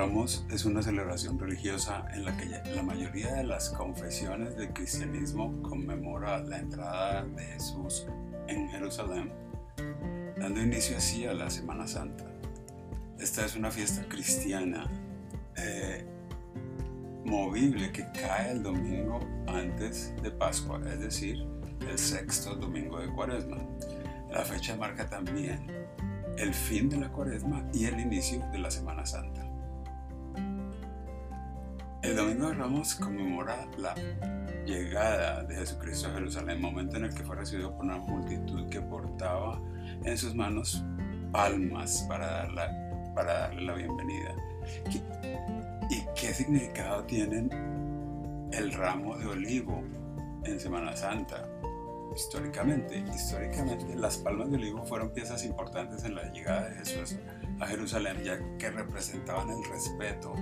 Ramos es una celebración religiosa en la que la mayoría de las confesiones del cristianismo conmemora la entrada de Jesús en Jerusalén, dando inicio así a la Semana Santa. Esta es una fiesta cristiana eh, movible que cae el domingo antes de Pascua, es decir, el sexto domingo de Cuaresma. La fecha marca también el fin de la Cuaresma y el inicio de la Semana Santa. El Domingo de Ramos conmemora la llegada de Jesucristo a Jerusalén, momento en el que fue recibido por una multitud que portaba en sus manos palmas para, para darle la bienvenida. ¿Y qué significado tienen el ramo de olivo en Semana Santa? históricamente. Históricamente, las palmas de olivo fueron piezas importantes en la llegada de Jesús a Jerusalén, ya que representaban el respeto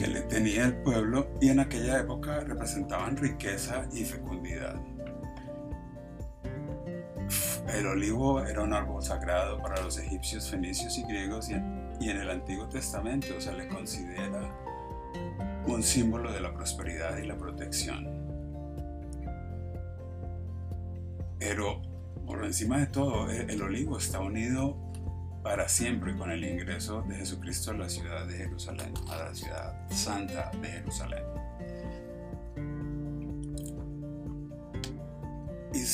que le tenía el pueblo y en aquella época representaban riqueza y fecundidad. El olivo era un árbol sagrado para los egipcios, fenicios y griegos y en, el Antiguo Testamento se le considera un símbolo de la prosperidad y la protección. Pero por encima de todo, el olivo está unido para siempre con el ingreso de Jesucristo a la ciudad de Jerusalén, a la ciudad santa de Jerusalén.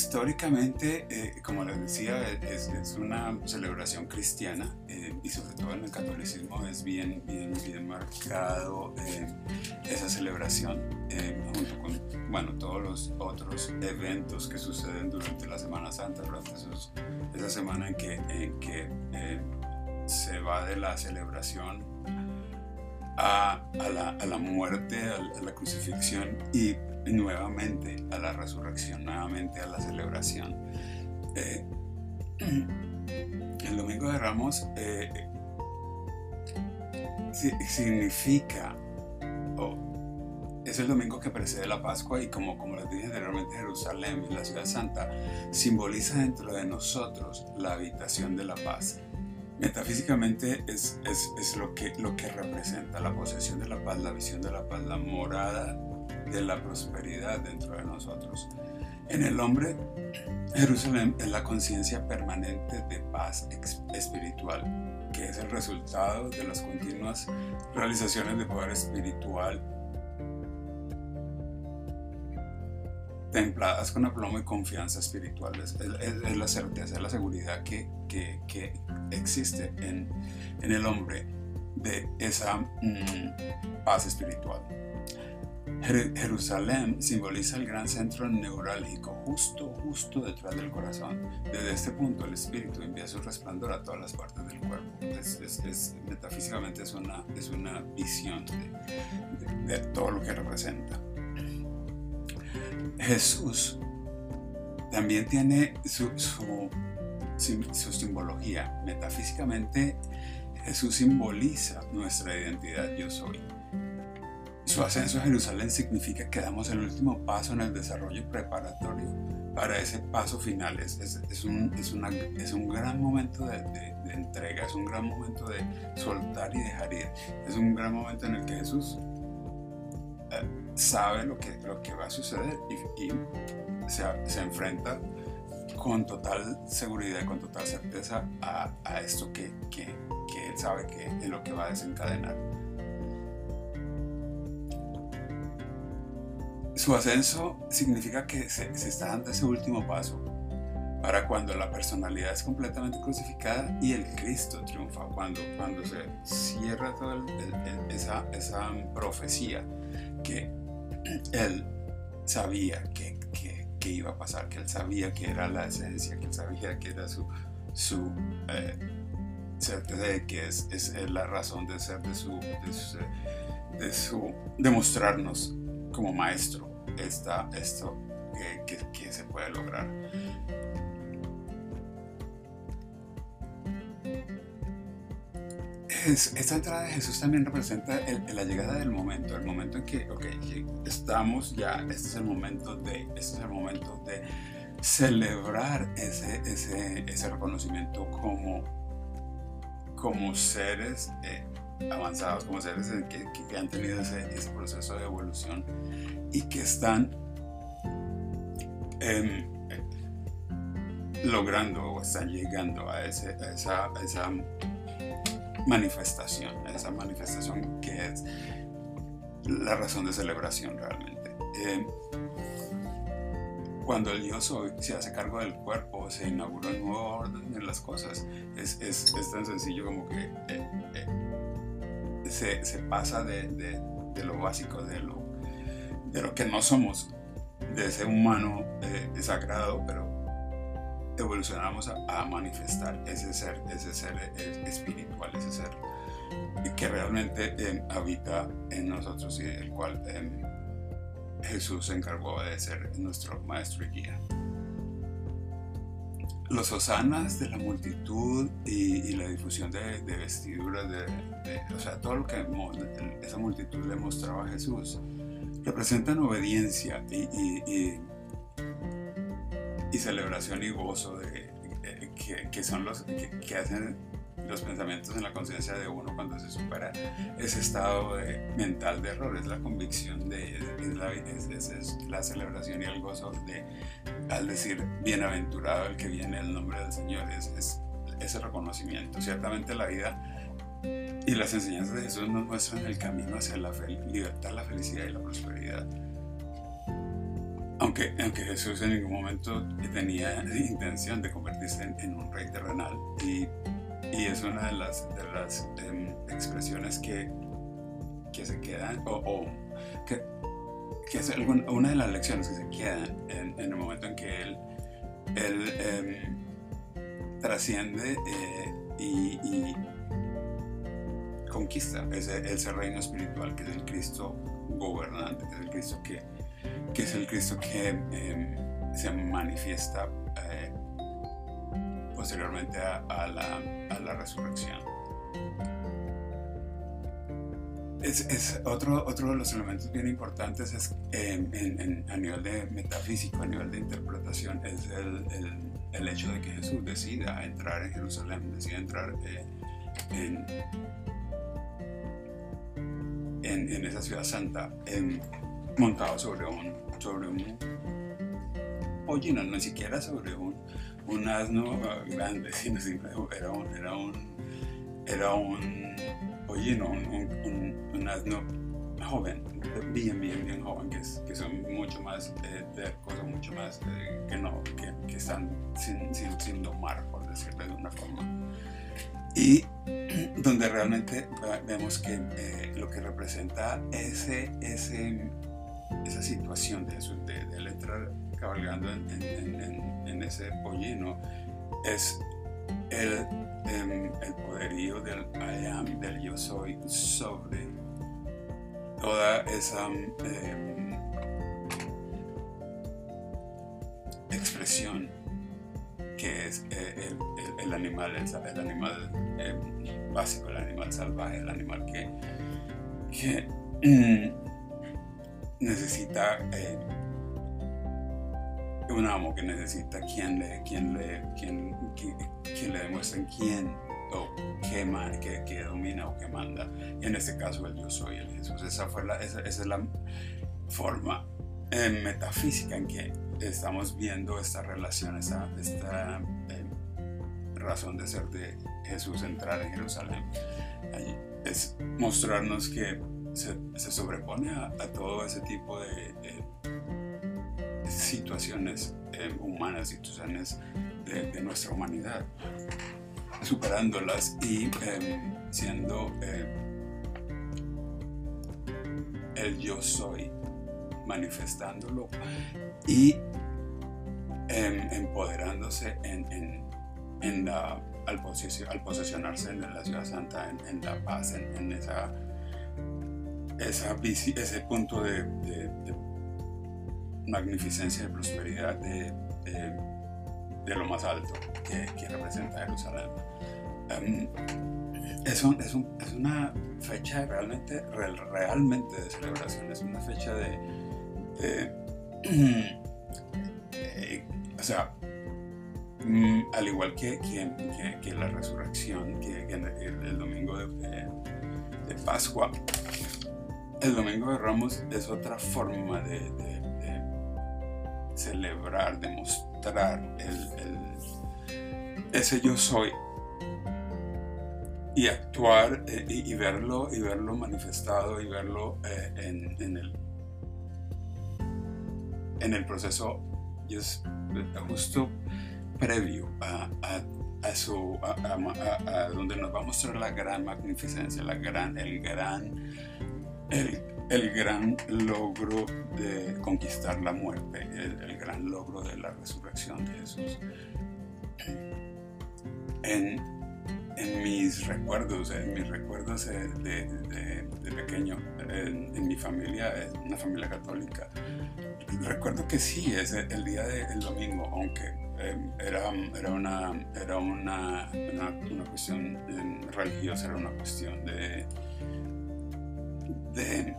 Históricamente, eh, como les decía, es, una celebración cristiana eh, y sobre todo en el catolicismo es bien, bien, bien marcado eh, esa celebración junto con bueno, todos los otros eventos que suceden durante la Semana Santa, durante esa semana en que, en que se va de la celebración a, la, muerte, a la crucifixión y nuevamente a la resurrección, nuevamente a la celebración. Eh, el Domingo de Ramos eh, significa, es el domingo que precede la Pascua y como, como les dije anteriormente, Jerusalén, la ciudad santa, simboliza dentro de nosotros la habitación de la paz. Metafísicamente es, es, es, lo, que, lo que representa la posesión de la paz, la visión de la paz, la morada de la prosperidad dentro de nosotros. En el hombre, Jerusalén es la conciencia permanente de paz espiritual, que es el resultado de las continuas realizaciones de poder espiritual templadas con aplomo y confianza espiritual. Es, la certeza, es la seguridad que, que, que existe en, en, el hombre de esa mm, paz espiritual. Jerusalén simboliza el gran centro neurálgico, justo, justo detrás del corazón. Desde este punto, el espíritu envía su resplandor a todas las partes del cuerpo. Es, metafísicamente es una, es una visión de, todo lo que representa. Jesús también tiene su, su, simbología. Metafísicamente, Jesús simboliza nuestra identidad yo soy. Su ascenso a Jerusalén significa que damos el último paso en el desarrollo preparatorio para ese paso final. Es, es, un, es, una, es un, gran momento de, entrega, es un gran momento de soltar y dejar ir. Es un gran momento en el que Jesús sabe lo que, lo que va a suceder y, se, se, enfrenta con total seguridad y con total certeza a, a esto que, que, que él sabe que es lo que va a desencadenar. Su ascenso significa que se, está dando ese último paso para cuando la personalidad es completamente crucificada y el Cristo triunfa, cuando, cuando se cierra toda esa, esa profecía que él sabía que, que, iba a pasar, que él sabía que era la esencia, que él sabía que era su, su eh, certeza de que es, es, la razón de ser de su, de su, de como maestro esta, esto que, que, se puede lograr. Esta entrada de Jesús también representa la llegada del momento, el momento en que, estamos ya, este es el momento de, este es el momento de celebrar ese, ese, ese reconocimiento como, como seres eh, avanzados, como seres que, han tenido ese, proceso de evolución y que están eh, logrando o están llegando a, ese, esa, a esa manifestación, esa manifestación que es la razón de celebración realmente. Eh, cuando el yo soy se hace cargo del cuerpo, se inaugura un nuevo orden en las cosas, es, es, es tan sencillo como que eh, eh, se, se, pasa de, de, de, lo básico, de lo, de lo que no somos, de ese humano sagrado, pero evolucionamos a, a, manifestar ese ser, ese ser espiritual, ese ser que realmente habita en nosotros y el cual Jesús se encargó de ser nuestro maestro y guía. Los osanas de la multitud y, la difusión de, vestiduras, de, o sea, todo lo que esa multitud le mostraba a Jesús, representan obediencia y, y celebración y gozo de, que, que, son los que hacen los pensamientos en la conciencia de uno cuando se supera ese estado de, mental de error, es la convicción de, es la, es, la celebración y el gozo de, al decir, bienaventurado el que viene el nombre del Señor, es, ese reconocimiento. Ciertamente la vida y las enseñanzas de Jesús nos muestran el camino hacia la libertad, la felicidad y la prosperidad. Aunque, aunque Jesús en ningún momento tenía intención de convertirse en, un rey terrenal. Y y es una de las, de las eh, expresiones que, que, se quedan, o, que, que, es una de las lecciones que se quedan en, en el momento en que él, él eh, trasciende eh, y, y, conquista ese, ese, reino espiritual que es el Cristo gobernante, que es el Cristo que, que, es el Cristo que em, se manifiesta eh, posteriormente a, la, a la, resurrección. Es, es, otro, otro de los elementos bien importantes es, en, a nivel de metafísico, a nivel de interpretación, es el, el, el hecho de que Jesús decida entrar en Jerusalén, decida entrar eh, en, en, esa ciudad santa, montado sobre un, sobre un pollino, no, siquiera sobre un, un asno grande, sino era un, era un, era un, no, un, un, asno joven, bien, bien, bien joven, que, que son mucho más eh, tercos, mucho más eh, que no, que, están sin, sin, domar, por decirlo de una forma. Y donde realmente vemos que eh, lo que representa ese, ese, esa situación de, de, de entrar cabalgando en, ese pollino es el, em, poderío del I am, del yo soy sobre toda esa eh, expresión que es eh, el, animal, el, animal eh, básico, el animal salvaje, el animal que, necesita eh, un amo que necesita quien le, quien le, quien, quien, le demuestre quién o qué, qué, qué, domina o qué manda. Y en este caso el yo soy el Jesús. Esa, fue la, esa, es la forma eh, metafísica en que estamos viendo esta relación, esta, esta eh, razón de ser de Jesús entrar en Jerusalén. Allí es mostrarnos que se, sobrepone a, todo ese tipo de, situaciones eh, humanas, situaciones de, nuestra humanidad, superándolas y eh, siendo eh, el yo soy, manifestándolo y em, empoderándose en, en, en la, al, posesionarse en la ciudad santa, en, la paz, en, esa, esa, ese punto de, de, de magnificencia y prosperidad de, de, de, lo más alto que, que representa Jerusalén. Um, es, un, es, un, es, una fecha realmente, real, realmente de celebración, es una fecha de, de eh, o sea, mm, al igual que, que, que, la resurrección, que, el, el, domingo de, de Pascua, el Domingo de Ramos es otra forma de, celebrar, de mostrar ese yo soy. Y actuar eh, y, verlo y verlo manifestado y verlo eh, en, el en el proceso. Es justo previo a, a- su a donde nos va a mostrar la gran magnificencia la gran el gran el, el gran logro de conquistar la muerte el, el gran logro de la resurrección de Jesús. En, en mis recuerdos, en mis recuerdos eh, de, de- de pequeño, en, en mi familia, es una familia católica, recuerdo que sí, es el, día del domingo, aunque eh, era, era, una, era una, una, una cuestión eh, religiosa, era una cuestión de, de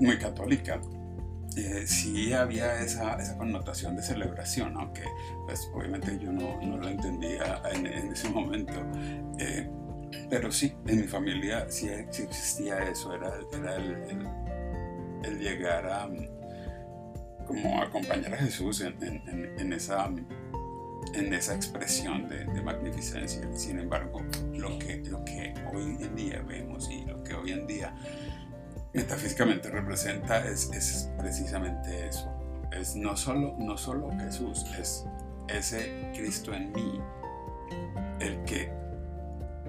muy católica. Eh, sí había esa, esa connotación de celebración, aunque pues obviamente yo no, no lo entendía en, en ese momento. Eh, pero sí, en mi familia sí, sí existía eso, era, era el, el- el llegar a como acompañar a Jesús en- en- en esa, en esa expresión de, de magnificencia. Sin embargo, lo que, lo que hoy en día vemos y lo que hoy en día metafísicamente representa es, es precisamente eso. Es no solo, no solo Jesús, es ese Cristo en mí el que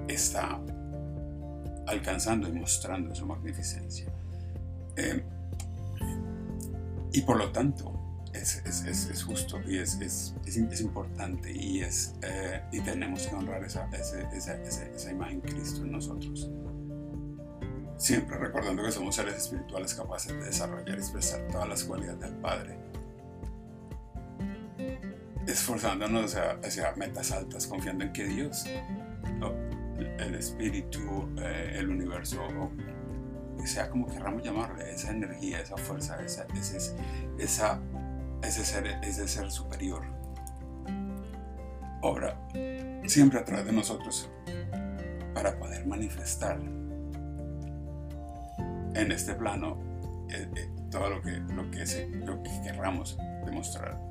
está alcanzando y mostrando su magnificencia. Eh, y por lo tanto, es, es- es- es justo y es, importante y, es, eh, y tenemos que honrar esa, esa, esa- esa imagen Cristo en nosotros. Siempre recordando que somos seres espirituales capaces de desarrollar y expresar todas las cualidades del Padre. Esforzándonos hacia, metas altas, confiando en que Dios, el Espíritu, eh, el universo, sea como querramos llamarle, esa energía, esa fuerza, esa, ese, ese, ser, ese ser superior, obra siempre a través de nosotros para poder manifestar en este plano eh, eh, todo lo que, lo, que se- querramos demostrar.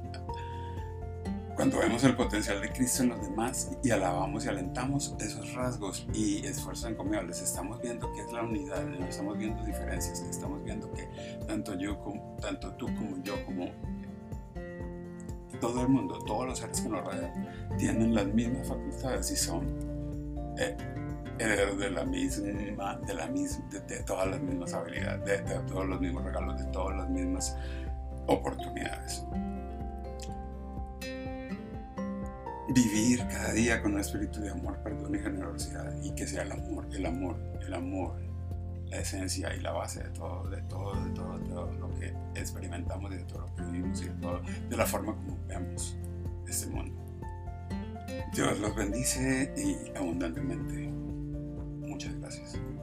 Cuando vemos el potencial de Cristo en los demás y alabamos y alentamos esos rasgos y esfuerzos encomiables, estamos viendo que es la unidad, estamos viendo diferencias, estamos viendo que tanto yo, como, tanto tú como yo, como todo el mundo, todos los seres que nos rodean, tienen las mismas facultades y son eh, herederos de la misma, de la misma, de, de todas las mismas habilidades, de, de todos los mismos regalos, de todas las mismas oportunidades. Vivir cada día con un espíritu de amor, perdón y generosidad y que sea el amor, el amor, el amor, la esencia y la base de todo, de todo, de todo, de todo lo que experimentamos y de todo lo que vivimos y de, todo, de la forma como vemos este mundo. Dios los bendice y abundantemente. Gracias.